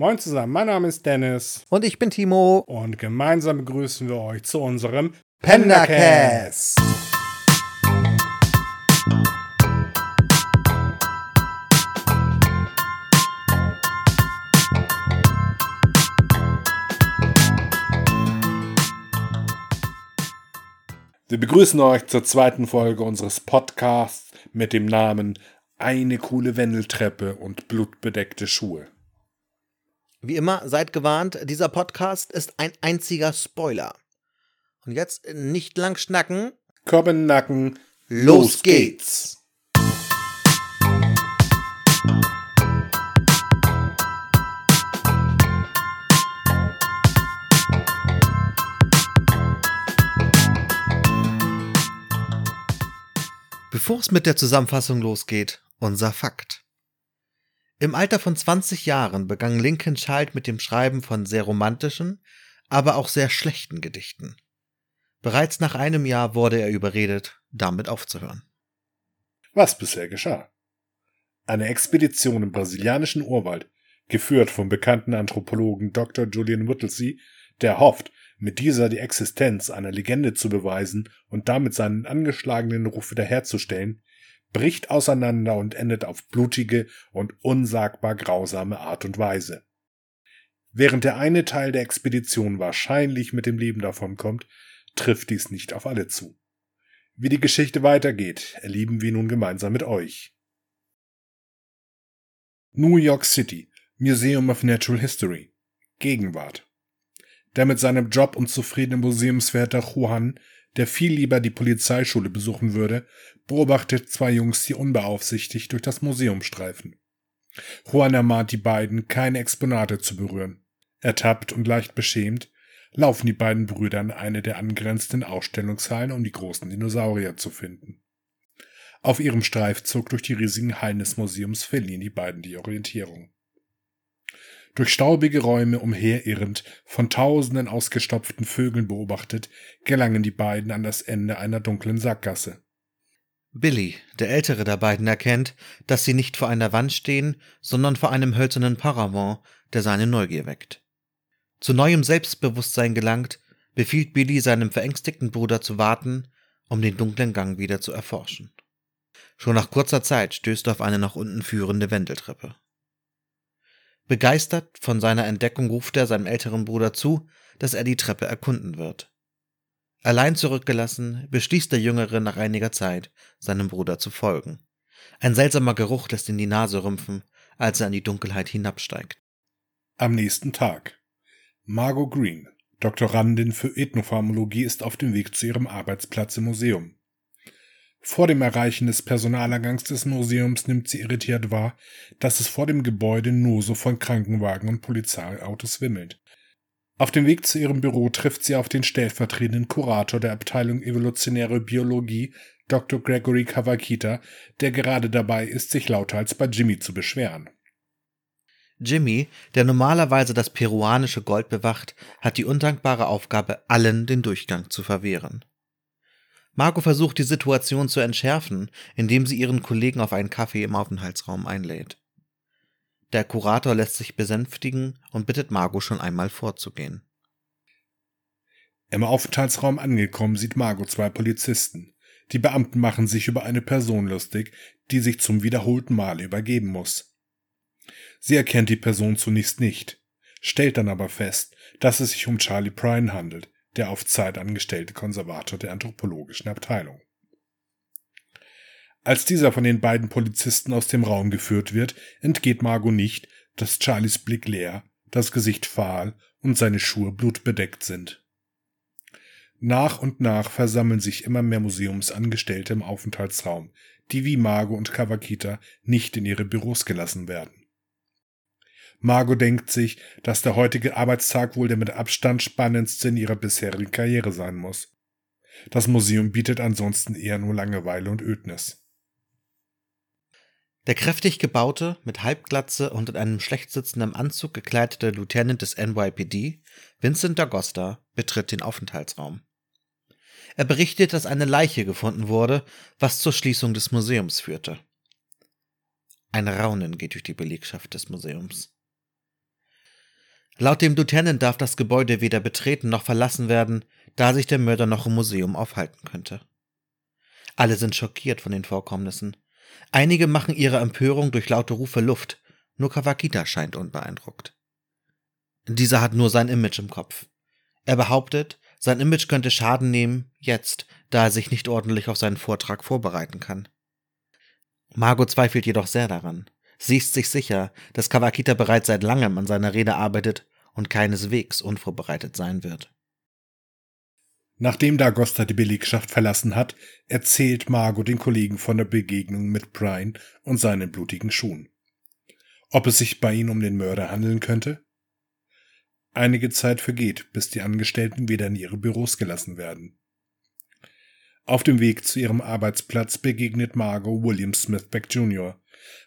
Moin zusammen, mein Name ist Dennis. Und ich bin Timo. Und gemeinsam begrüßen wir euch zu unserem Pendercast. Wir begrüßen euch zur zweiten Folge unseres Podcasts mit dem Namen Eine coole Wendeltreppe und blutbedeckte Schuhe. Wie immer, seid gewarnt, dieser Podcast ist ein einziger Spoiler. Und jetzt nicht lang schnacken. Den Nacken. Los geht's. Bevor es mit der Zusammenfassung losgeht, unser Fakt. Im Alter von 20 Jahren begann Lincoln Child mit dem Schreiben von sehr romantischen, aber auch sehr schlechten Gedichten. Bereits nach einem Jahr wurde er überredet, damit aufzuhören. Was bisher geschah? Eine Expedition im brasilianischen Urwald, geführt vom bekannten Anthropologen Dr. Julian Whittlesey, der hofft, mit dieser die Existenz einer Legende zu beweisen und damit seinen angeschlagenen Ruf wiederherzustellen, bricht auseinander und endet auf blutige und unsagbar grausame Art und Weise. Während der eine Teil der Expedition wahrscheinlich mit dem Leben davonkommt, trifft dies nicht auf alle zu. Wie die Geschichte weitergeht, erleben wir nun gemeinsam mit euch. New York City, Museum of Natural History, Gegenwart. Der mit seinem Job unzufriedene Museumswärter Juan der viel lieber die Polizeischule besuchen würde, beobachtet zwei Jungs, die unbeaufsichtigt durch das Museum streifen. Juan ermahnt die beiden, keine Exponate zu berühren. Ertappt und leicht beschämt, laufen die beiden Brüder in eine der angrenzenden Ausstellungshallen, um die großen Dinosaurier zu finden. Auf ihrem Streifzug durch die riesigen Hallen des Museums verlieren die beiden die Orientierung. Durch staubige Räume umherirrend, von tausenden ausgestopften Vögeln beobachtet, gelangen die beiden an das Ende einer dunklen Sackgasse. Billy, der ältere der beiden, erkennt, dass sie nicht vor einer Wand stehen, sondern vor einem hölzernen Paravent, der seine Neugier weckt. Zu neuem Selbstbewusstsein gelangt, befiehlt Billy seinem verängstigten Bruder zu warten, um den dunklen Gang wieder zu erforschen. Schon nach kurzer Zeit stößt er auf eine nach unten führende Wendeltreppe. Begeistert von seiner Entdeckung ruft er seinem älteren Bruder zu, dass er die Treppe erkunden wird. Allein zurückgelassen, beschließt der Jüngere nach einiger Zeit, seinem Bruder zu folgen. Ein seltsamer Geruch lässt ihn die Nase rümpfen, als er in die Dunkelheit hinabsteigt. Am nächsten Tag. Margot Green, Doktorandin für Ethnopharmologie, ist auf dem Weg zu ihrem Arbeitsplatz im Museum. Vor dem Erreichen des Personalergangs des Museums nimmt sie irritiert wahr, dass es vor dem Gebäude nur so von Krankenwagen und Polizeiautos wimmelt. Auf dem Weg zu ihrem Büro trifft sie auf den stellvertretenden Kurator der Abteilung Evolutionäre Biologie, Dr. Gregory Kawakita, der gerade dabei ist, sich lauthals bei Jimmy zu beschweren. Jimmy, der normalerweise das peruanische Gold bewacht, hat die undankbare Aufgabe, allen den Durchgang zu verwehren. Marco versucht die Situation zu entschärfen, indem sie ihren Kollegen auf einen Kaffee im Aufenthaltsraum einlädt. Der Kurator lässt sich besänftigen und bittet Margot schon einmal vorzugehen. Im Aufenthaltsraum angekommen sieht Margot zwei Polizisten. Die Beamten machen sich über eine Person lustig, die sich zum wiederholten Male übergeben muss. Sie erkennt die Person zunächst nicht, stellt dann aber fest, dass es sich um Charlie Prine handelt, der auf Zeit angestellte Konservator der anthropologischen Abteilung. Als dieser von den beiden Polizisten aus dem Raum geführt wird, entgeht Margot nicht, dass Charlies Blick leer, das Gesicht fahl und seine Schuhe blutbedeckt sind. Nach und nach versammeln sich immer mehr Museumsangestellte im Aufenthaltsraum, die wie Margot und Kawakita nicht in ihre Büros gelassen werden. Margot denkt sich, dass der heutige Arbeitstag wohl der mit Abstand spannendste in ihrer bisherigen Karriere sein muss. Das Museum bietet ansonsten eher nur Langeweile und Ödnis. Der kräftig gebaute, mit Halbglatze und in einem schlecht sitzenden Anzug gekleidete Lieutenant des NYPD, Vincent D'Agosta, betritt den Aufenthaltsraum. Er berichtet, dass eine Leiche gefunden wurde, was zur Schließung des Museums führte. Ein Raunen geht durch die Belegschaft des Museums. Laut dem Lieutenant darf das Gebäude weder betreten noch verlassen werden, da sich der Mörder noch im Museum aufhalten könnte. Alle sind schockiert von den Vorkommnissen. Einige machen ihre Empörung durch laute Rufe Luft, nur Kawakita scheint unbeeindruckt. Dieser hat nur sein Image im Kopf. Er behauptet, sein Image könnte Schaden nehmen, jetzt, da er sich nicht ordentlich auf seinen Vortrag vorbereiten kann. Margot zweifelt jedoch sehr daran. Sie ist sich sicher, dass Kawakita bereits seit langem an seiner Rede arbeitet und keineswegs unvorbereitet sein wird. Nachdem Dagosta die Belegschaft verlassen hat, erzählt Margot den Kollegen von der Begegnung mit Brian und seinen blutigen Schuhen. Ob es sich bei ihnen um den Mörder handeln könnte? Einige Zeit vergeht, bis die Angestellten wieder in ihre Büros gelassen werden. Auf dem Weg zu ihrem Arbeitsplatz begegnet Margot William Smithbeck Jr.,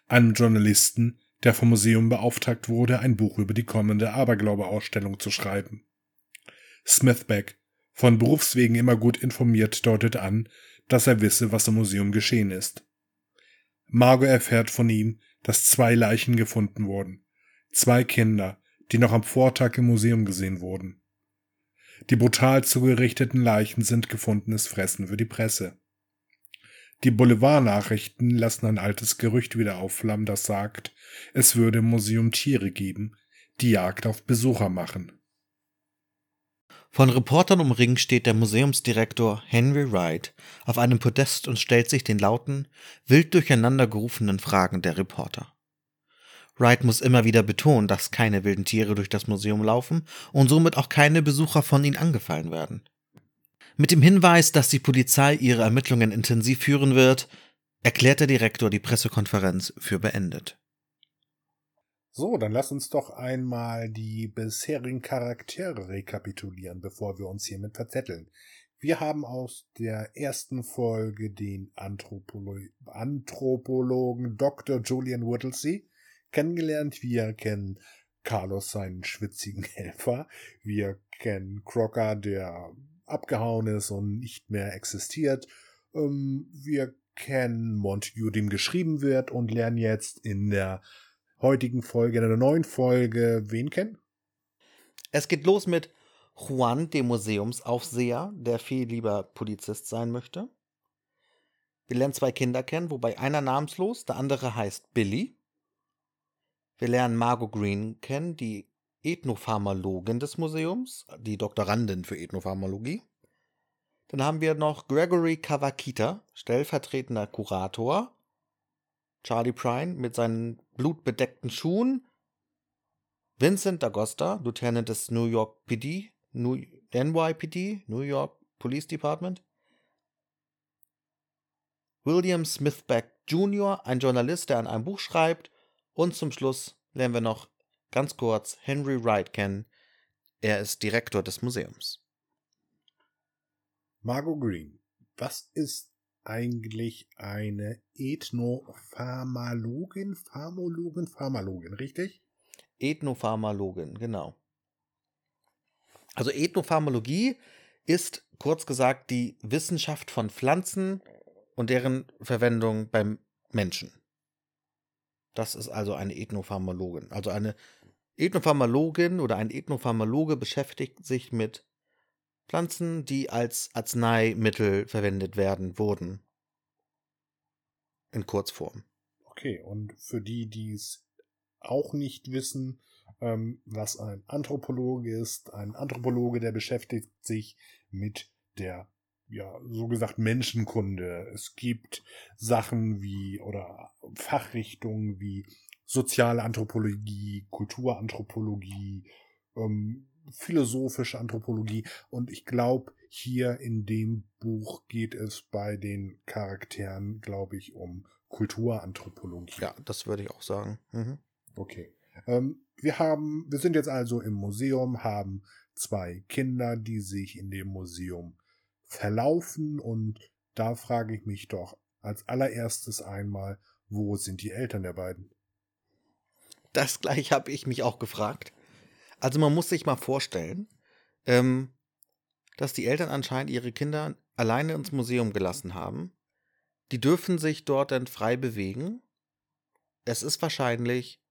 einem Journalisten, der vom Museum beauftragt wurde, ein Buch über die kommende Aberglaube-Ausstellung zu schreiben. Smithbeck, von Berufswegen immer gut informiert, deutet an, dass er wisse, was im Museum geschehen ist. Margot erfährt von ihm, dass zwei Leichen gefunden wurden. Zwei Kinder, die noch am Vortag im Museum gesehen wurden. Die brutal zugerichteten Leichen sind gefundenes Fressen für die Presse. Die Boulevardnachrichten lassen ein altes Gerücht wieder aufflammen, das sagt, es würde im Museum Tiere geben, die Jagd auf Besucher machen. Von Reportern umringt steht der Museumsdirektor Henry Wright auf einem Podest und stellt sich den lauten, wild durcheinander gerufenen Fragen der Reporter. Wright muss immer wieder betonen, dass keine wilden Tiere durch das Museum laufen und somit auch keine Besucher von ihnen angefallen werden. Mit dem Hinweis, dass die Polizei ihre Ermittlungen intensiv führen wird, erklärt der Direktor die Pressekonferenz für beendet. So, dann lass uns doch einmal die bisherigen Charaktere rekapitulieren, bevor wir uns hiermit verzetteln. Wir haben aus der ersten Folge den Anthropolo Anthropologen Dr. Julian Whittlesey kennengelernt. Wir kennen Carlos, seinen schwitzigen Helfer. Wir kennen Crocker, der abgehauen ist und nicht mehr existiert. Ähm, wir kennen Montague, dem geschrieben wird und lernen jetzt in der heutigen Folge, in der neuen Folge, wen kennen? Es geht los mit Juan, dem Museumsaufseher, der viel lieber Polizist sein möchte. Wir lernen zwei Kinder kennen, wobei einer namenslos, der andere heißt Billy. Wir lernen Margot Green kennen, die Ethnopharmalogin des Museums, die Doktorandin für Ethnopharmalogie. Dann haben wir noch Gregory Kawakita, stellvertretender Kurator. Charlie Prine mit seinen blutbedeckten Schuhen. Vincent D'Agosta, Lieutenant des New York PD, New, NYPD, New York Police Department. William Smithbeck Jr., ein Journalist, der an einem Buch schreibt. Und zum Schluss lernen wir noch ganz kurz Henry Wright kennen. Er ist Direktor des Museums. Margot Green, was ist eigentlich eine Ethnopharmalogin, Pharmologin, Pharmalogin, richtig? Ethnopharmalogin, genau. Also Ethnopharmalogie ist kurz gesagt die Wissenschaft von Pflanzen und deren Verwendung beim Menschen. Das ist also eine Ethnopharmalogin. Also eine Ethnopharmalogin oder ein Ethnopharmaloge beschäftigt sich mit Pflanzen, die als Arzneimittel verwendet werden, wurden. In Kurzform. Okay, und für die, die es auch nicht wissen, ähm, was ein Anthropologe ist, ein Anthropologe, der beschäftigt sich mit der ja, so gesagt Menschenkunde. Es gibt Sachen wie oder Fachrichtungen wie soziale Anthropologie, Kulturanthropologie, ähm, philosophische Anthropologie und ich glaube, hier in dem Buch geht es bei den Charakteren, glaube ich, um Kulturanthropologie. Ja, das würde ich auch sagen. Mhm. Okay. Ähm, wir haben, wir sind jetzt also im Museum, haben zwei Kinder, die sich in dem Museum verlaufen und da frage ich mich doch als allererstes einmal, wo sind die Eltern der beiden? Das gleich habe ich mich auch gefragt. Also man muss sich mal vorstellen, ähm, dass die Eltern anscheinend ihre Kinder alleine ins Museum gelassen haben. Die dürfen sich dort dann frei bewegen. Es ist wahrscheinlich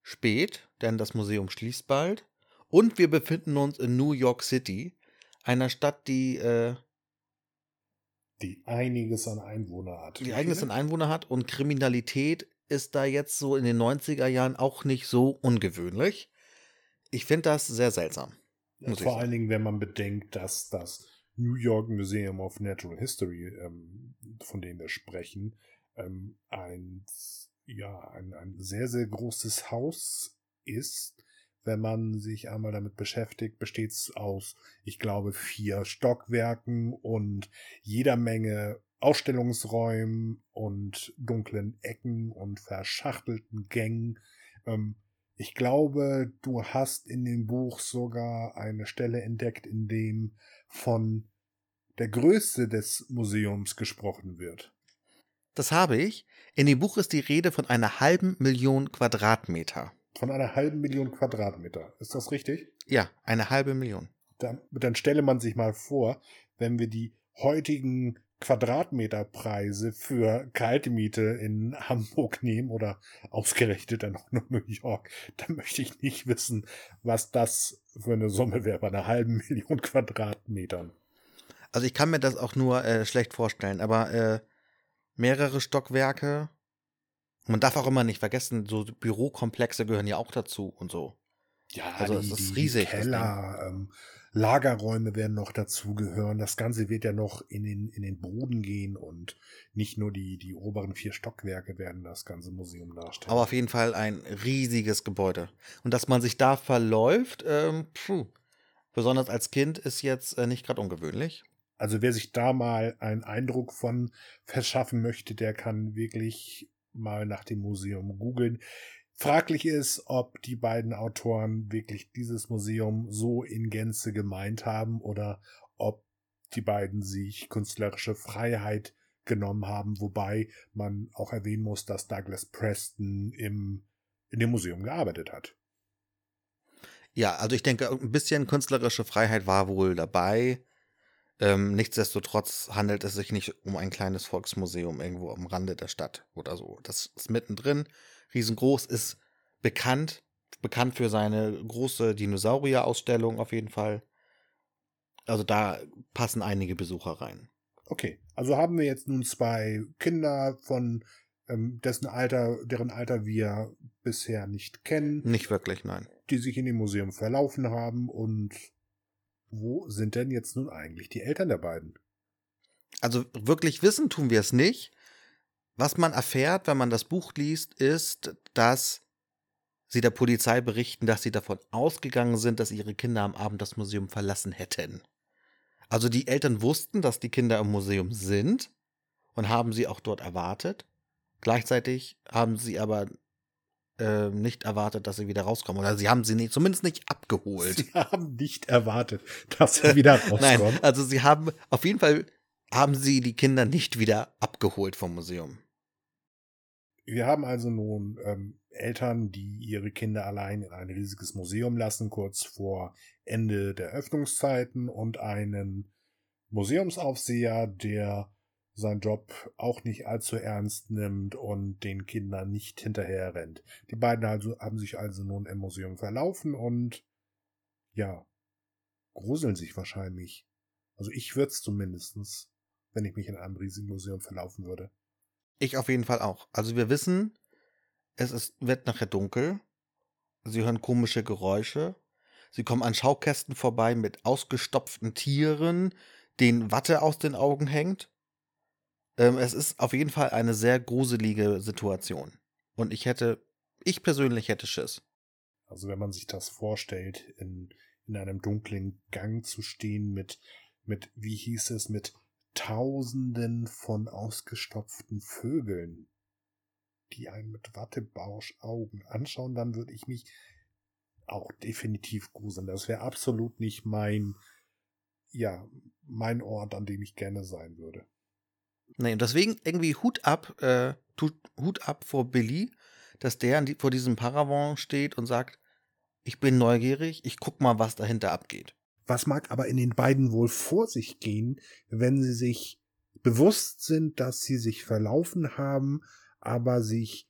spät, denn das Museum schließt bald. Und wir befinden uns in New York City, einer Stadt, die, äh, Die einiges an Einwohner hat. die einiges an Einwohner hat und Kriminalität ist da jetzt so in den 90er Jahren auch nicht so ungewöhnlich. Ich finde das sehr seltsam. Vor allen Dingen, wenn man bedenkt, dass das New York Museum of Natural History, ähm, von dem wir sprechen, ähm, ein, ja, ein, ein sehr, sehr großes Haus ist. Wenn man sich einmal damit beschäftigt, besteht es aus, ich glaube, vier Stockwerken und jeder Menge Ausstellungsräumen und dunklen Ecken und verschachtelten Gängen. Ähm, ich glaube, du hast in dem Buch sogar eine Stelle entdeckt, in dem von der Größe des Museums gesprochen wird. Das habe ich. In dem Buch ist die Rede von einer halben Million Quadratmeter. Von einer halben Million Quadratmeter. Ist das richtig? Ja, eine halbe Million. Dann, dann stelle man sich mal vor, wenn wir die heutigen Quadratmeterpreise für Kaltmiete in Hamburg nehmen oder ausgerechnet dann auch noch New York, dann möchte ich nicht wissen, was das für eine Summe wäre bei einer halben Million Quadratmetern. Also ich kann mir das auch nur äh, schlecht vorstellen, aber äh, mehrere Stockwerke. Man darf auch immer nicht vergessen, so Bürokomplexe gehören ja auch dazu und so. Ja, Also es ist riesig, Keller, ähm, Lagerräume werden noch dazugehören. Das Ganze wird ja noch in den, in den Boden gehen und nicht nur die, die oberen vier Stockwerke werden das ganze Museum darstellen. Aber auf jeden Fall ein riesiges Gebäude. Und dass man sich da verläuft, ähm, puh, besonders als Kind, ist jetzt äh, nicht gerade ungewöhnlich. Also wer sich da mal einen Eindruck von verschaffen möchte, der kann wirklich mal nach dem Museum googeln. Fraglich ist, ob die beiden Autoren wirklich dieses Museum so in Gänze gemeint haben oder ob die beiden sich künstlerische Freiheit genommen haben, wobei man auch erwähnen muss, dass Douglas Preston im, in dem Museum gearbeitet hat. Ja, also ich denke, ein bisschen künstlerische Freiheit war wohl dabei. Ähm, nichtsdestotrotz handelt es sich nicht um ein kleines Volksmuseum irgendwo am Rande der Stadt oder so. Das ist mittendrin, riesengroß, ist bekannt, bekannt für seine große Dinosaurier-Ausstellung auf jeden Fall. Also da passen einige Besucher rein. Okay, also haben wir jetzt nun zwei Kinder von ähm, dessen Alter, deren Alter wir bisher nicht kennen, Nicht wirklich, nein. die sich in dem Museum verlaufen haben und wo sind denn jetzt nun eigentlich die Eltern der beiden? Also wirklich wissen tun wir es nicht. Was man erfährt, wenn man das Buch liest, ist, dass sie der Polizei berichten, dass sie davon ausgegangen sind, dass ihre Kinder am Abend das Museum verlassen hätten. Also die Eltern wussten, dass die Kinder im Museum sind und haben sie auch dort erwartet. Gleichzeitig haben sie aber äh, nicht erwartet, dass sie wieder rauskommen. Oder sie haben sie nicht, zumindest nicht abgeholt. Sie haben nicht erwartet, dass sie wieder rauskommen. Nein, also sie haben auf jeden Fall haben sie die Kinder nicht wieder abgeholt vom Museum. Wir haben also nun ähm, Eltern, die ihre Kinder allein in ein riesiges Museum lassen, kurz vor Ende der Öffnungszeiten und einen Museumsaufseher, der seinen Job auch nicht allzu ernst nimmt und den Kindern nicht hinterher rennt. Die beiden also, haben sich also nun im Museum verlaufen und ja, gruseln sich wahrscheinlich. Also ich würde es zumindestens, wenn ich mich in einem riesigen Museum verlaufen würde. Ich auf jeden Fall auch. Also wir wissen, es ist, wird nachher dunkel. Sie hören komische Geräusche. Sie kommen an Schaukästen vorbei mit ausgestopften Tieren, denen Watte aus den Augen hängt. Ähm, es ist auf jeden Fall eine sehr gruselige Situation. Und ich hätte, ich persönlich hätte Schiss. Also wenn man sich das vorstellt, in, in einem dunklen Gang zu stehen mit, mit, wie hieß es, mit Tausenden von ausgestopften Vögeln, die einen mit Wattebausch-Augen anschauen, dann würde ich mich auch definitiv gruseln. Das wäre absolut nicht mein, ja, mein Ort, an dem ich gerne sein würde. Nee, und deswegen irgendwie Hut ab, äh, Hut ab vor Billy, dass der vor diesem Paravent steht und sagt, ich bin neugierig, ich guck mal, was dahinter abgeht. Was mag aber in den beiden wohl vor sich gehen, wenn sie sich bewusst sind, dass sie sich verlaufen haben, aber sich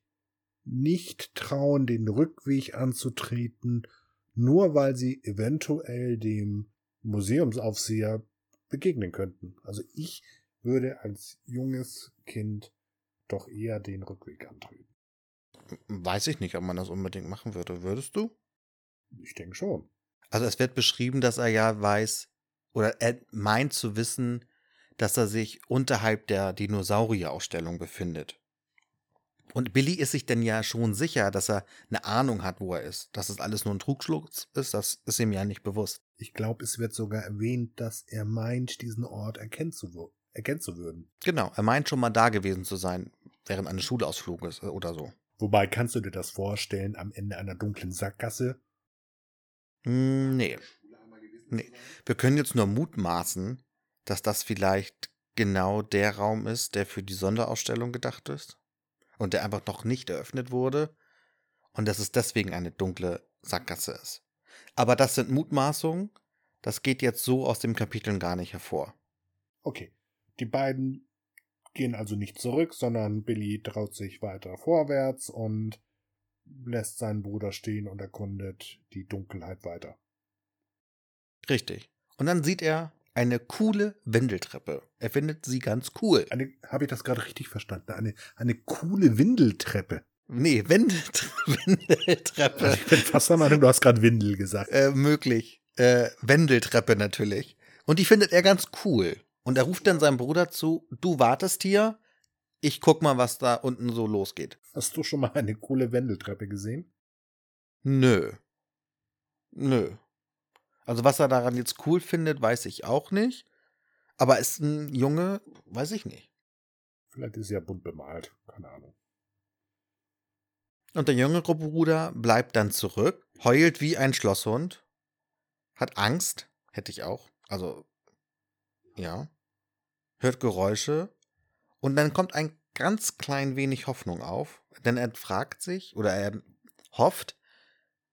nicht trauen, den Rückweg anzutreten, nur weil sie eventuell dem Museumsaufseher begegnen könnten. Also ich würde als junges Kind doch eher den Rückweg antreten. Weiß ich nicht, ob man das unbedingt machen würde. Würdest du? Ich denke schon. Also es wird beschrieben, dass er ja weiß oder er meint zu wissen, dass er sich unterhalb der Dinosaurierausstellung befindet. Und Billy ist sich denn ja schon sicher, dass er eine Ahnung hat, wo er ist. Dass es alles nur ein Trugschluss ist, das ist ihm ja nicht bewusst. Ich glaube, es wird sogar erwähnt, dass er meint, diesen Ort erkennen zu, erkennen zu würden. Genau, er meint schon mal da gewesen zu sein, während eines Schulausfluges oder so. Wobei, kannst du dir das vorstellen, am Ende einer dunklen Sackgasse? Hm, nee. Nee. Wir können jetzt nur mutmaßen, dass das vielleicht genau der Raum ist, der für die Sonderausstellung gedacht ist und der einfach noch nicht eröffnet wurde und dass es deswegen eine dunkle Sackgasse ist. Aber das sind Mutmaßungen, das geht jetzt so aus dem Kapitel gar nicht hervor. Okay, die beiden gehen also nicht zurück, sondern Billy traut sich weiter vorwärts und lässt seinen Bruder stehen und erkundet die Dunkelheit weiter. Richtig. Und dann sieht er eine coole Wendeltreppe. Er findet sie ganz cool. Habe ich das gerade richtig verstanden? Eine, eine coole Windeltreppe. Nee, Wendel Wendeltreppe. Also ich bin fast der Meinung, du hast gerade Windel gesagt. Äh, möglich. Äh, Wendeltreppe natürlich. Und die findet er ganz cool. Und er ruft dann seinem Bruder zu, du wartest hier, ich guck mal, was da unten so losgeht. Hast du schon mal eine coole Wendeltreppe gesehen? Nö. Nö. Also was er daran jetzt cool findet, weiß ich auch nicht. Aber ist ein Junge, weiß ich nicht. Vielleicht ist er ja bunt bemalt, keine Ahnung. Und der jüngere Bruder bleibt dann zurück, heult wie ein Schlosshund, hat Angst, hätte ich auch, also ja, hört Geräusche und dann kommt ein ganz klein wenig Hoffnung auf, denn er fragt sich oder er hofft,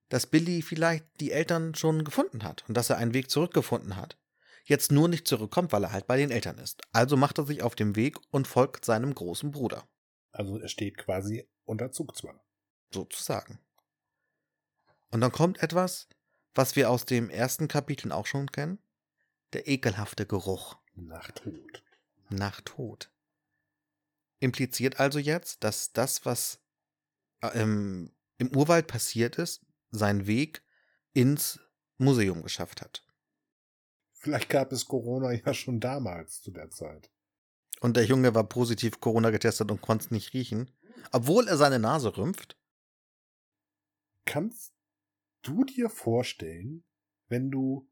dass Billy vielleicht die Eltern schon gefunden hat und dass er einen Weg zurückgefunden hat. Jetzt nur nicht zurückkommt, weil er halt bei den Eltern ist. Also macht er sich auf den Weg und folgt seinem großen Bruder. Also er steht quasi unter Zugzwang. Sozusagen. Und dann kommt etwas, was wir aus dem ersten Kapitel auch schon kennen. Der ekelhafte Geruch. Nach Tod. Nach Tod. Impliziert also jetzt, dass das, was äh, im, im Urwald passiert ist, seinen Weg ins Museum geschafft hat. Vielleicht gab es Corona ja schon damals zu der Zeit. Und der Junge war positiv Corona getestet und konnte es nicht riechen, obwohl er seine Nase rümpft. Kannst du dir vorstellen, wenn du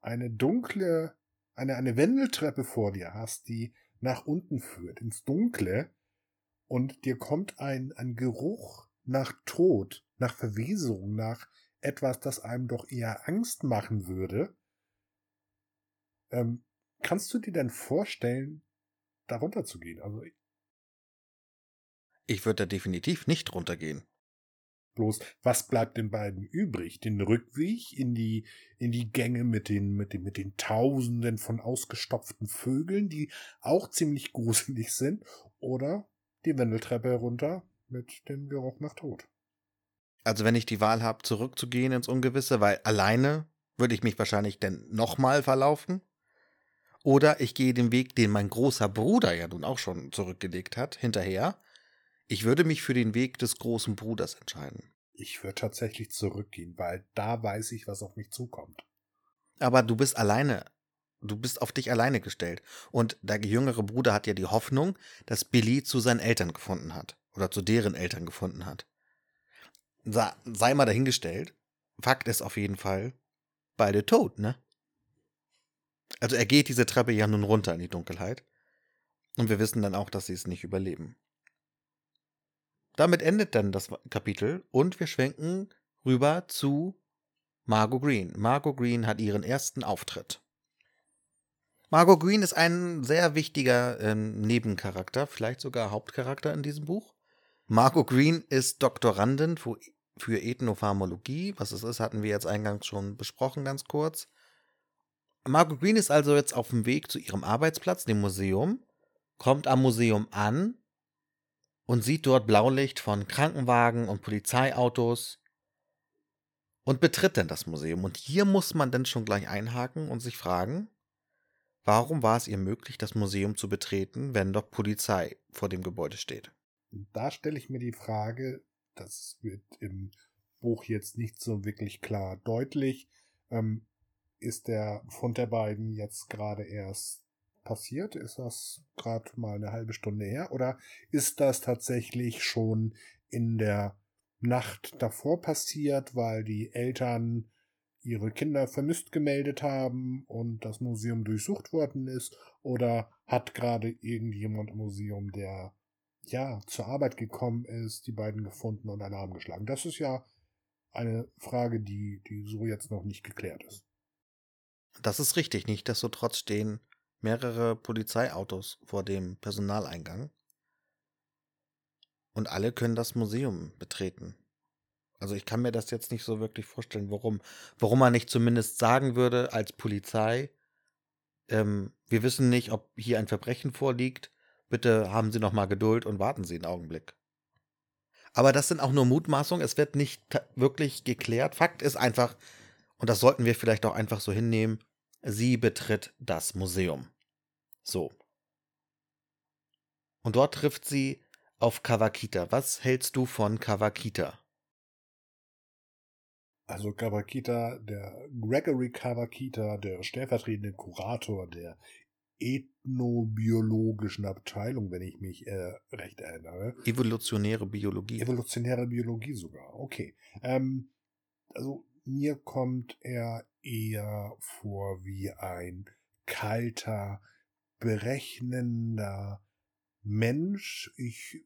eine dunkle, eine, eine Wendeltreppe vor dir hast, die nach unten führt, ins Dunkle, und dir kommt ein, ein Geruch nach Tod, nach Verwesung, nach etwas, das einem doch eher Angst machen würde, ähm, kannst du dir denn vorstellen, darunter zu gehen? Also ich würde da definitiv nicht runtergehen. Bloß, was bleibt den beiden übrig? Den Rückweg in die, in die Gänge mit den, mit den, mit den Tausenden von ausgestopften Vögeln, die auch ziemlich gruselig sind, oder die Wendeltreppe herunter mit dem Geruch nach Tod. Also wenn ich die Wahl habe, zurückzugehen ins Ungewisse, weil alleine würde ich mich wahrscheinlich denn nochmal verlaufen. Oder ich gehe den Weg, den mein großer Bruder ja nun auch schon zurückgelegt hat, hinterher. Ich würde mich für den Weg des großen Bruders entscheiden. Ich würde tatsächlich zurückgehen, weil da weiß ich, was auf mich zukommt. Aber du bist alleine. Du bist auf dich alleine gestellt. Und der jüngere Bruder hat ja die Hoffnung, dass Billy zu seinen Eltern gefunden hat. Oder zu deren Eltern gefunden hat sei mal dahingestellt. Fakt ist auf jeden Fall, beide tot, ne? Also er geht diese Treppe ja nun runter in die Dunkelheit. Und wir wissen dann auch, dass sie es nicht überleben. Damit endet dann das Kapitel und wir schwenken rüber zu Margot Green. Margot Green hat ihren ersten Auftritt. Margot Green ist ein sehr wichtiger äh, Nebencharakter, vielleicht sogar Hauptcharakter in diesem Buch. Margot Green ist Doktorandin für für Ethnopharmologie. Was es ist, hatten wir jetzt eingangs schon besprochen, ganz kurz. Margot Green ist also jetzt auf dem Weg zu ihrem Arbeitsplatz, dem Museum, kommt am Museum an und sieht dort Blaulicht von Krankenwagen und Polizeiautos. und betritt dann das Museum. Und hier muss man dann schon gleich einhaken und sich fragen, warum war es ihr möglich, das Museum zu betreten, wenn doch Polizei vor dem Gebäude steht? Da stelle ich mir die Frage, das wird im Buch jetzt nicht so wirklich klar deutlich. Ähm, ist der Fund der beiden jetzt gerade erst passiert? Ist das gerade mal eine halbe Stunde her? Oder ist das tatsächlich schon in der Nacht davor passiert, weil die Eltern ihre Kinder vermisst gemeldet haben und das Museum durchsucht worden ist? Oder hat gerade irgendjemand im Museum, der ja zur Arbeit gekommen ist, die beiden gefunden und Alarm geschlagen? Das ist ja eine Frage, die, die so jetzt noch nicht geklärt ist. Das ist richtig. Nichtsdestotrotz stehen mehrere Polizeiautos vor dem Personaleingang. Und alle können das Museum betreten. Also ich kann mir das jetzt nicht so wirklich vorstellen, warum. Warum man nicht zumindest sagen würde als Polizei, ähm, wir wissen nicht, ob hier ein Verbrechen vorliegt. Bitte haben Sie noch mal Geduld und warten Sie einen Augenblick. Aber das sind auch nur Mutmaßungen. Es wird nicht wirklich geklärt. Fakt ist einfach, und das sollten wir vielleicht auch einfach so hinnehmen, sie betritt das Museum. So. Und dort trifft sie auf Kawakita. Was hältst du von Kawakita? Also Kawakita, der Gregory Kawakita, der stellvertretende Kurator der ethnobiologischen Abteilung, wenn ich mich äh, recht erinnere. Evolutionäre Biologie. Evolutionäre Biologie sogar, okay. Ähm, also mir kommt er eher vor wie ein kalter, berechnender Mensch. Ich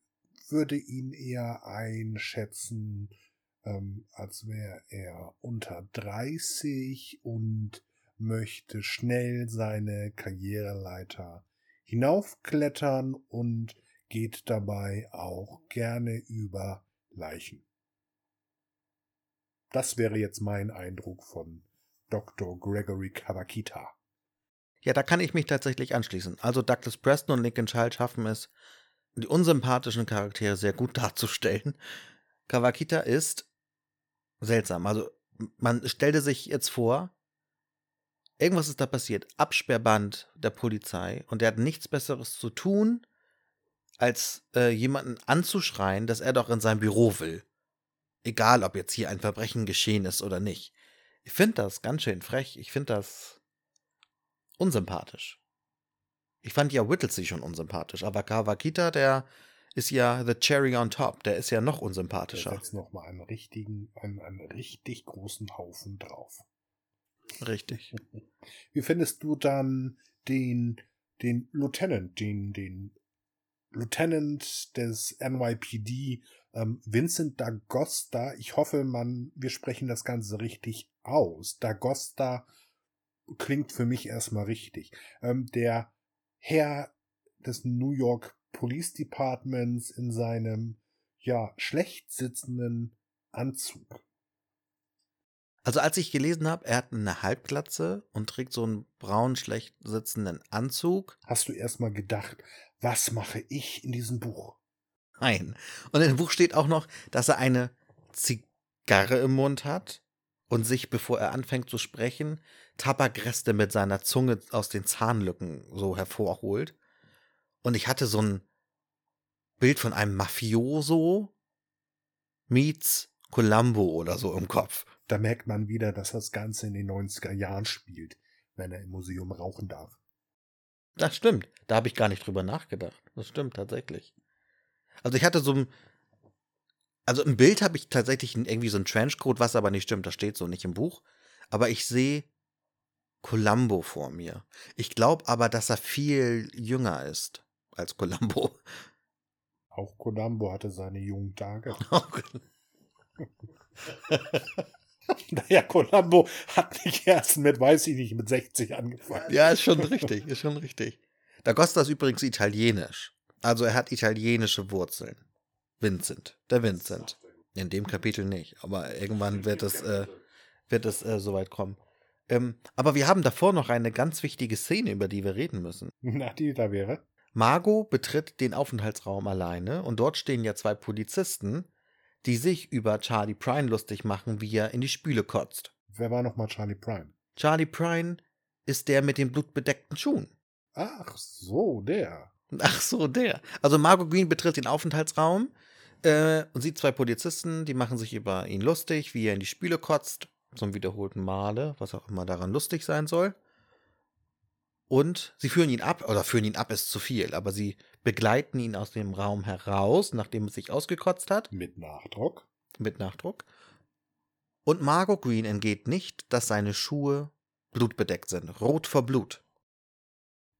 würde ihn eher einschätzen, ähm, als wäre er unter 30 und möchte schnell seine Karriereleiter hinaufklettern und geht dabei auch gerne über Leichen. Das wäre jetzt mein Eindruck von Dr. Gregory Kawakita. Ja, da kann ich mich tatsächlich anschließen. Also Douglas Preston und Lincoln Child schaffen es, die unsympathischen Charaktere sehr gut darzustellen. Kawakita ist seltsam. Also man stellte sich jetzt vor, irgendwas ist da passiert. Absperrband der Polizei und der hat nichts Besseres zu tun, als äh, jemanden anzuschreien, dass er doch in sein Büro will. Egal, ob jetzt hier ein Verbrechen geschehen ist oder nicht. Ich finde das ganz schön frech. Ich finde das unsympathisch. Ich fand ja Whittlesey schon unsympathisch, aber Kawakita, der ist ja the cherry on top. Der ist ja noch unsympathischer. Jetzt noch mal einen richtigen, einen, einen richtig großen Haufen drauf. Richtig. Wie findest du dann den, den Lieutenant, den, den Lieutenant des NYPD, ähm, Vincent D'Agosta. Ich hoffe, man, wir sprechen das Ganze richtig aus. D'Agosta klingt für mich erstmal richtig. Ähm, der Herr des New York Police Departments in seinem, ja, schlecht sitzenden Anzug. Also als ich gelesen habe, er hat eine Halbglatze und trägt so einen braun schlecht sitzenden Anzug. Hast du erstmal gedacht, was mache ich in diesem Buch? Nein. Und in dem Buch steht auch noch, dass er eine Zigarre im Mund hat und sich, bevor er anfängt zu sprechen, Tabakreste mit seiner Zunge aus den Zahnlücken so hervorholt. Und ich hatte so ein Bild von einem Mafioso meets Columbo oder so im Kopf. Da merkt man wieder, dass das Ganze in den 90er Jahren spielt, wenn er im Museum rauchen darf. Das stimmt. Da habe ich gar nicht drüber nachgedacht. Das stimmt tatsächlich. Also ich hatte so ein, also im Bild habe ich tatsächlich irgendwie so ein Trenchcoat, was aber nicht stimmt, das steht so nicht im Buch. Aber ich sehe Columbo vor mir. Ich glaube aber, dass er viel jünger ist als Columbo. Auch Columbo hatte seine jungen Tage. naja, Columbo hat nicht erst mit, weiß ich nicht, mit 60 angefangen. Ja, ist schon richtig, ist schon richtig. Da Costa ist übrigens italienisch. Also er hat italienische Wurzeln. Vincent, der Vincent. In dem Kapitel nicht, aber irgendwann wird es, äh, wird es äh, soweit kommen. Ähm, aber wir haben davor noch eine ganz wichtige Szene, über die wir reden müssen. Na, die da wäre. Margot betritt den Aufenthaltsraum alleine und dort stehen ja zwei Polizisten, die sich über Charlie Prine lustig machen, wie er in die Spüle kotzt. Wer war nochmal Charlie Prime? Charlie Prine ist der mit den blutbedeckten Schuhen. Ach so, der. Ach so, der. Also Margot Green betritt den Aufenthaltsraum äh, und sieht zwei Polizisten, die machen sich über ihn lustig, wie er in die Spüle kotzt, zum wiederholten Male, was auch immer daran lustig sein soll. Und sie führen ihn ab, oder führen ihn ab ist zu viel, aber sie begleiten ihn aus dem Raum heraus, nachdem es sich ausgekotzt hat, Mit Nachdruck. mit Nachdruck. Und Margot Green entgeht nicht, dass seine Schuhe blutbedeckt sind, rot vor Blut.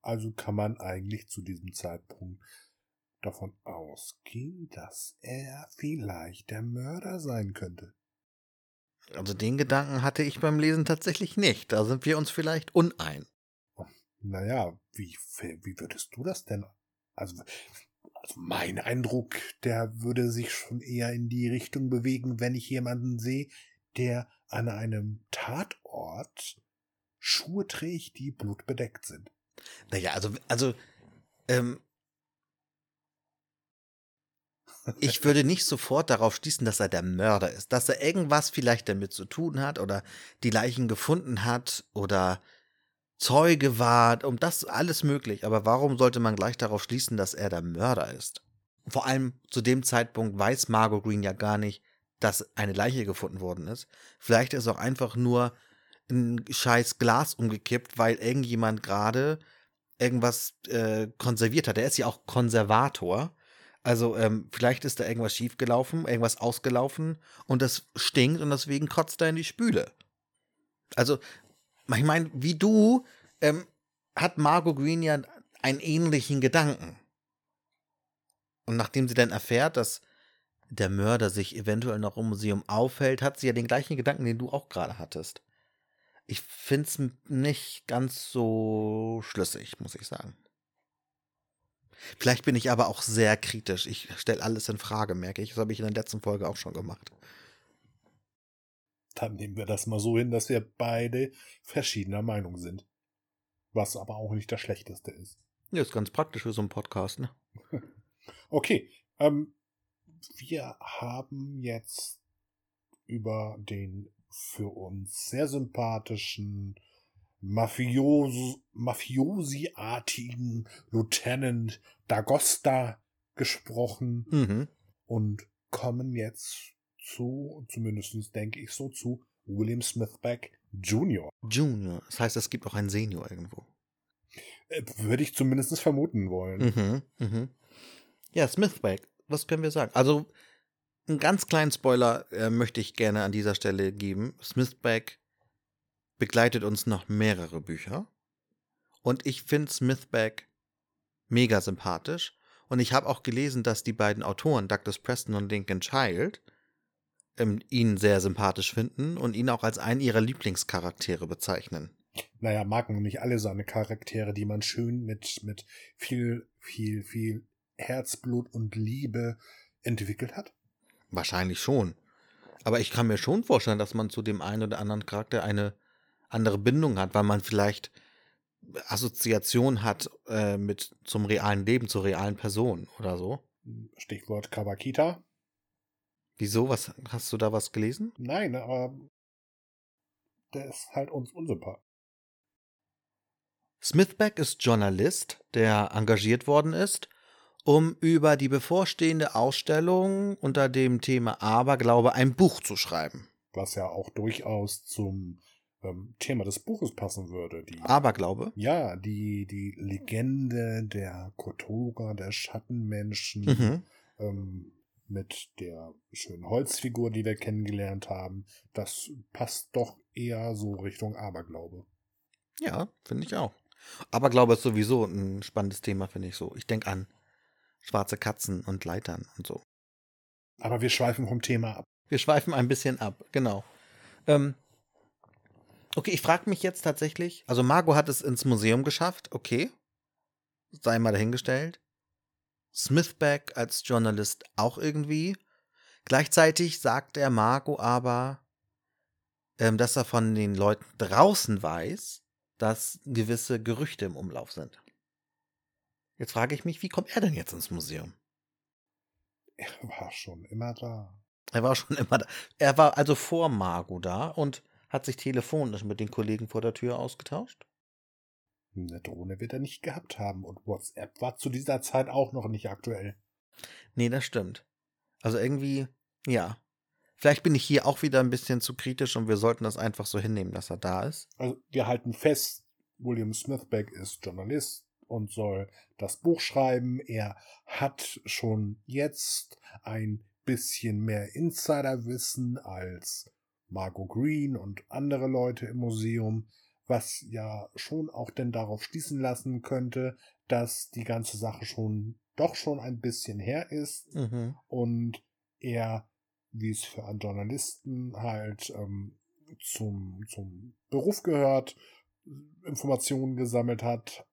Also kann man eigentlich zu diesem Zeitpunkt davon ausgehen, dass er vielleicht der Mörder sein könnte. Also den Gedanken hatte ich beim Lesen tatsächlich nicht. Da sind wir uns vielleicht unein. Naja, wie, wie würdest du das denn? Also, also mein Eindruck, der würde sich schon eher in die Richtung bewegen, wenn ich jemanden sehe, der an einem Tatort Schuhe trägt, die blutbedeckt sind. Naja, also, also, ähm, ich würde nicht sofort darauf schließen, dass er der Mörder ist. Dass er irgendwas vielleicht damit zu tun hat oder die Leichen gefunden hat oder Zeuge war, um das alles möglich. Aber warum sollte man gleich darauf schließen, dass er der Mörder ist? Vor allem zu dem Zeitpunkt weiß Margot Green ja gar nicht, dass eine Leiche gefunden worden ist. Vielleicht ist auch einfach nur ein scheiß Glas umgekippt, weil irgendjemand gerade irgendwas äh, konserviert hat. Er ist ja auch Konservator. Also ähm, vielleicht ist da irgendwas schiefgelaufen, irgendwas ausgelaufen und das stinkt und deswegen kotzt er in die Spüle. Also, ich meine, wie du ähm, hat Margot Green ja einen ähnlichen Gedanken. Und nachdem sie dann erfährt, dass der Mörder sich eventuell noch im Museum aufhält, hat sie ja den gleichen Gedanken, den du auch gerade hattest. Ich finde es nicht ganz so schlüssig, muss ich sagen. Vielleicht bin ich aber auch sehr kritisch. Ich stelle alles in Frage, merke ich. Das habe ich in der letzten Folge auch schon gemacht. Dann nehmen wir das mal so hin, dass wir beide verschiedener Meinung sind. Was aber auch nicht das Schlechteste ist. Ja, ist ganz praktisch für so einen Podcast, ne? Okay, ähm, wir haben jetzt über den für uns sehr sympathischen Mafios Mafiosi-artigen Lieutenant D'Agosta gesprochen Mhm. und kommen jetzt zu, zumindest denke ich so, zu William Smithback Jr. Junior. Das heißt, es gibt auch einen Senior irgendwo. Äh, Würde ich zumindest vermuten wollen. Mhm. Mhm. Ja, Smithback. Was können wir sagen? Also, einen ganz kleinen Spoiler äh, möchte ich gerne an dieser Stelle geben. Smithback begleitet uns noch mehrere Bücher. Und ich finde Smithback mega sympathisch. Und ich habe auch gelesen, dass die beiden Autoren, Douglas Preston und Lincoln Child, ähm, ihn sehr sympathisch finden und ihn auch als einen ihrer Lieblingscharaktere bezeichnen. Naja, mag man nicht alle seine Charaktere, die man schön mit, mit viel, viel, viel Herzblut und Liebe entwickelt hat? Wahrscheinlich schon. Aber ich kann mir schon vorstellen, dass man zu dem einen oder anderen Charakter eine andere Bindung hat, weil man vielleicht Assoziation hat äh, mit zum realen Leben, zur realen Person oder so. Stichwort Kawakita. Wieso? Was hast du da was gelesen? Nein, aber der ist halt uns unsympathisch. Smithback ist Journalist, der engagiert worden ist, um über die bevorstehende Ausstellung unter dem Thema Aberglaube ein Buch zu schreiben. Was ja auch durchaus zum ähm, Thema des Buches passen würde. Die, Aberglaube? ja, die, die Legende der Kotoga, der Schattenmenschen, Mhm. ähm, mit der schönen Holzfigur, die wir kennengelernt haben, das passt doch eher so Richtung Aberglaube. Ja, finde ich auch. Aberglaube ist sowieso ein spannendes Thema, finde ich so. Ich denke an schwarze Katzen und Leitern und so. Aber wir schweifen vom Thema ab. Wir schweifen ein bisschen ab, genau. Ähm, okay, ich frage mich jetzt tatsächlich, also Margot hat es ins Museum geschafft, okay. Sei mal dahingestellt. Smithback als Journalist auch irgendwie. Gleichzeitig sagt er Margot aber, ähm, dass er von den Leuten draußen weiß, dass gewisse Gerüchte im Umlauf sind. Jetzt frage ich mich, wie kommt er denn jetzt ins Museum? Er war schon immer da. Er war schon immer da. Er war also vor Margot da und hat sich telefonisch mit den Kollegen vor der Tür ausgetauscht. Eine Drohne wird er nicht gehabt haben und WhatsApp war zu dieser Zeit auch noch nicht aktuell. Nee, das stimmt. Also irgendwie, ja. Vielleicht bin ich hier auch wieder ein bisschen zu kritisch und wir sollten das einfach so hinnehmen, dass er da ist. Also wir halten fest, William Smithbeck ist Journalist und soll das Buch schreiben. Er hat schon jetzt ein bisschen mehr Insiderwissen als Margot Green und andere Leute im Museum was ja schon auch denn darauf schließen lassen könnte, dass die ganze Sache schon doch schon ein bisschen her ist Mhm. und er, wie es für einen Journalisten halt ähm, zum, zum Beruf gehört, Informationen gesammelt hat,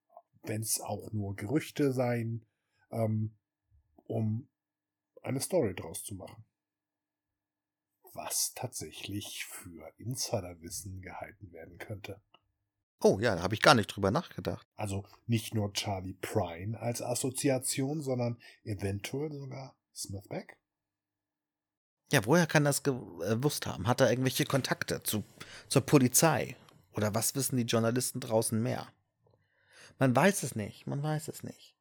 wenn es auch nur Gerüchte seien, ähm, um eine Story draus zu machen. Was tatsächlich für Insiderwissen gehalten werden könnte. Oh ja, da habe ich gar nicht drüber nachgedacht. Also nicht nur Charlie Prine als Assoziation, sondern eventuell sogar Smithback. Ja, woher kann das gewusst haben? Hat er irgendwelche Kontakte zu, zur Polizei? Oder was wissen die Journalisten draußen mehr? Man weiß es nicht, man weiß es nicht.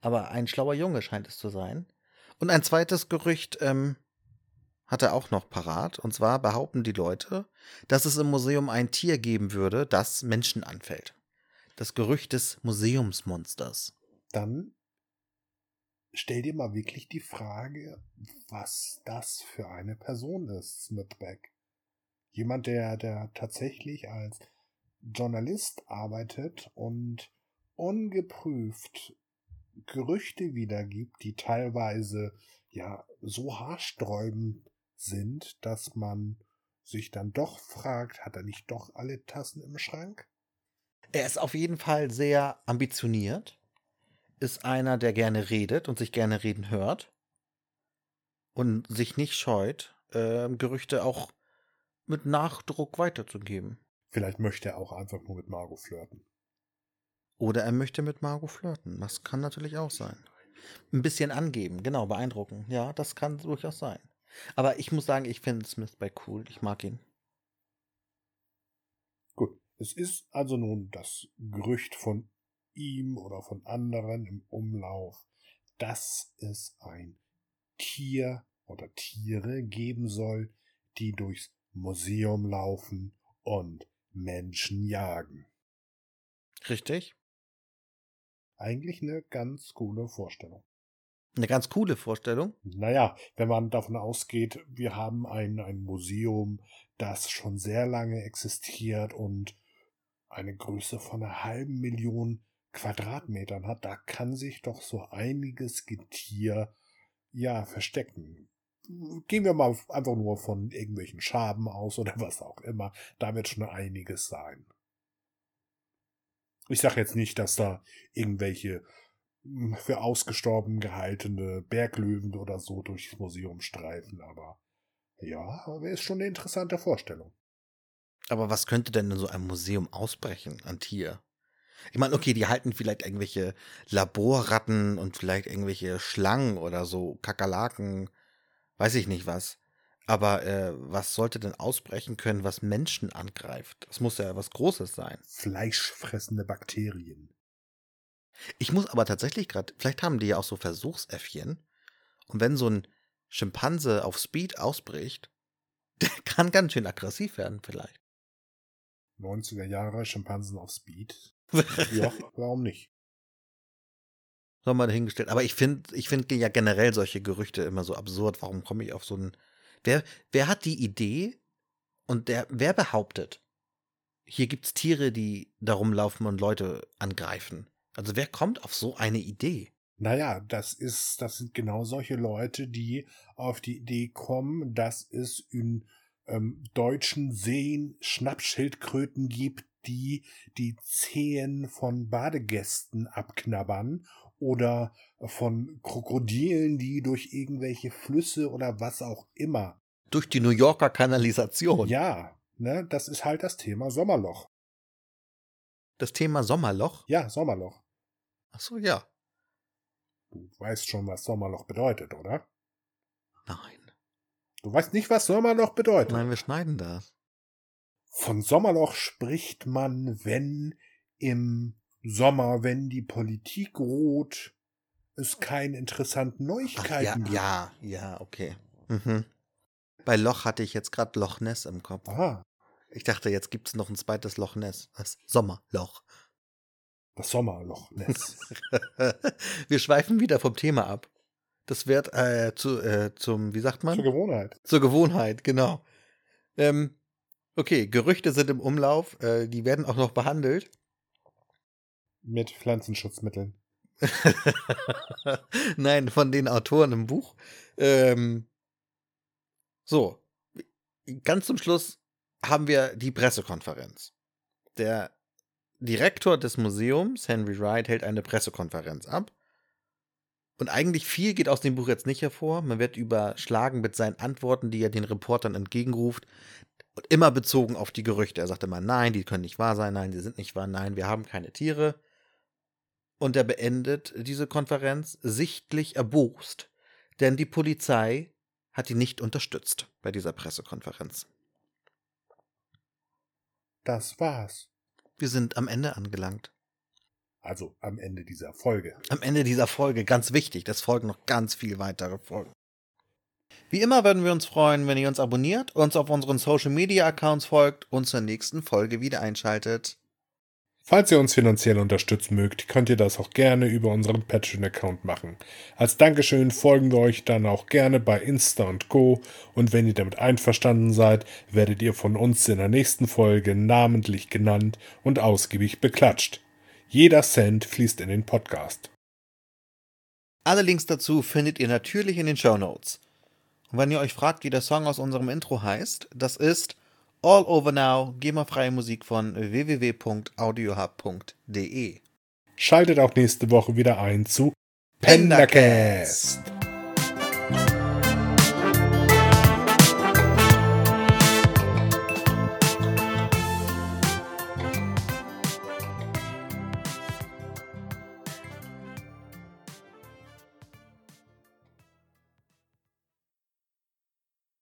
Aber ein schlauer Junge scheint es zu sein. Und ein zweites Gerücht ähm, hat er auch noch parat. Und zwar behaupten die Leute, dass es im Museum ein Tier geben würde, das Menschen anfällt. Das Gerücht des Museumsmonsters. Dann stell dir mal wirklich die Frage, was das für eine Person ist, Smithback. Jemand, der, der tatsächlich als Journalist arbeitet und ungeprüft Gerüchte wiedergibt, die teilweise ja so haarsträubend sind, dass man sich dann doch fragt, hat er nicht doch alle Tassen im Schrank? Er ist auf jeden Fall sehr ambitioniert, ist einer, der gerne redet und sich gerne reden hört und sich nicht scheut, äh, Gerüchte auch mit Nachdruck weiterzugeben. Vielleicht möchte er auch einfach nur mit Margot flirten. Oder er möchte mit Margot flirten. Das kann natürlich auch sein. Ein bisschen angeben, genau, beeindrucken. Ja, das kann durchaus sein. Aber ich muss sagen, ich finde Smith bei cool. Ich mag ihn. Gut, es ist also nun das Gerücht von ihm oder von anderen im Umlauf, dass es ein Tier oder Tiere geben soll, die durchs Museum laufen und Menschen jagen. Richtig? Eigentlich eine ganz coole Vorstellung. Eine ganz coole Vorstellung. Naja, wenn man davon ausgeht, wir haben ein, ein Museum, das schon sehr lange existiert und eine Größe von einer halben Million Quadratmetern hat, da kann sich doch so einiges Getier ja verstecken. Gehen wir mal einfach nur von irgendwelchen Schaben aus oder was auch immer. Da wird schon einiges sein. Ich sage jetzt nicht, dass da irgendwelche für ausgestorben gehaltene Berglöwen oder so durchs Museum streifen, aber ja, wäre es schon eine interessante Vorstellung. Aber was könnte denn in so einem Museum ausbrechen an Tier? Ich meine, okay, die halten vielleicht irgendwelche Laborratten und vielleicht irgendwelche Schlangen oder so, Kakerlaken, weiß ich nicht was. Aber äh, was sollte denn ausbrechen können, was Menschen angreift? Das muss ja was Großes sein. Fleischfressende Bakterien. Ich muss aber tatsächlich gerade, vielleicht haben die ja auch so Versuchsäffchen. Und wenn so ein Schimpanse auf Speed ausbricht, der kann ganz schön aggressiv werden, vielleicht. 90er Jahre Schimpansen auf Speed. ja, warum nicht? Soll mal dahingestellt. Aber ich finde, ich finde ja generell solche Gerüchte immer so absurd. Warum komme ich auf so einen. Wer, wer hat die Idee und der, wer behauptet, hier gibt's Tiere, die darum laufen und Leute angreifen? Also wer kommt auf so eine Idee? Naja, das ist, das sind genau solche Leute, die auf die Idee kommen, dass es in ähm, deutschen Seen Schnappschildkröten gibt, die die Zehen von Badegästen abknabbern oder von Krokodilen, die durch irgendwelche Flüsse oder was auch immer. Durch die New Yorker Kanalisation. Ja, ne, das ist halt das Thema Sommerloch. Das Thema Sommerloch? Ja, Sommerloch. Ach so, ja. Du weißt schon, was Sommerloch bedeutet, oder? Nein. Du weißt nicht, was Sommerloch bedeutet. Nein, wir schneiden das. Von Sommerloch spricht man, wenn im Sommer, wenn die Politik ruht, es keine interessanten Neuigkeiten Ach, ja, ja, ja, okay. Mhm. Bei Loch hatte ich jetzt gerade Loch Ness im Kopf. Aha. Ich dachte, jetzt gibt es noch ein zweites Loch Ness. Das Sommerloch. Das Sommerloch Ness. Wir schweifen wieder vom Thema ab. Das wird äh, zu, äh, zum, wie sagt man? Zur Gewohnheit. Zur Gewohnheit, genau. Ähm, okay, Gerüchte sind im Umlauf. Äh, die werden auch noch behandelt. Mit Pflanzenschutzmitteln. Nein, von den Autoren im Buch. Ähm, so, ganz zum Schluss haben wir die Pressekonferenz. Der Direktor des Museums, Henry Wright, hält eine Pressekonferenz ab. Und eigentlich viel geht aus dem Buch jetzt nicht hervor. Man wird überschlagen mit seinen Antworten, die er den Reportern entgegenruft. Und immer bezogen auf die Gerüchte. Er sagt immer, nein, die können nicht wahr sein, nein, die sind nicht wahr, nein, wir haben keine Tiere. Und er beendet diese Konferenz sichtlich erbost, denn die Polizei hat ihn nicht unterstützt bei dieser Pressekonferenz. Das war's. Wir sind am Ende angelangt. Also am Ende dieser Folge. Am Ende dieser Folge, ganz wichtig, das folgen noch ganz viel weitere Folgen. Wie immer würden wir uns freuen, wenn ihr uns abonniert, uns auf unseren Social Media Accounts folgt und zur nächsten Folge wieder einschaltet. Falls ihr uns finanziell unterstützen mögt, könnt ihr das auch gerne über unseren Patreon-Account machen. Als Dankeschön folgen wir euch dann auch gerne bei Insta und Co. Und wenn ihr damit einverstanden seid, werdet ihr von uns in der nächsten Folge namentlich genannt und ausgiebig beklatscht. Jeder Cent fließt in den Podcast. Alle Links dazu findet ihr natürlich in den Show Notes. Und wenn ihr euch fragt, wie der Song aus unserem Intro heißt, das ist All Over Now, GEMA-freie Musik von www.audiohub.de. Schaltet auch nächste Woche wieder ein zu Pendercast.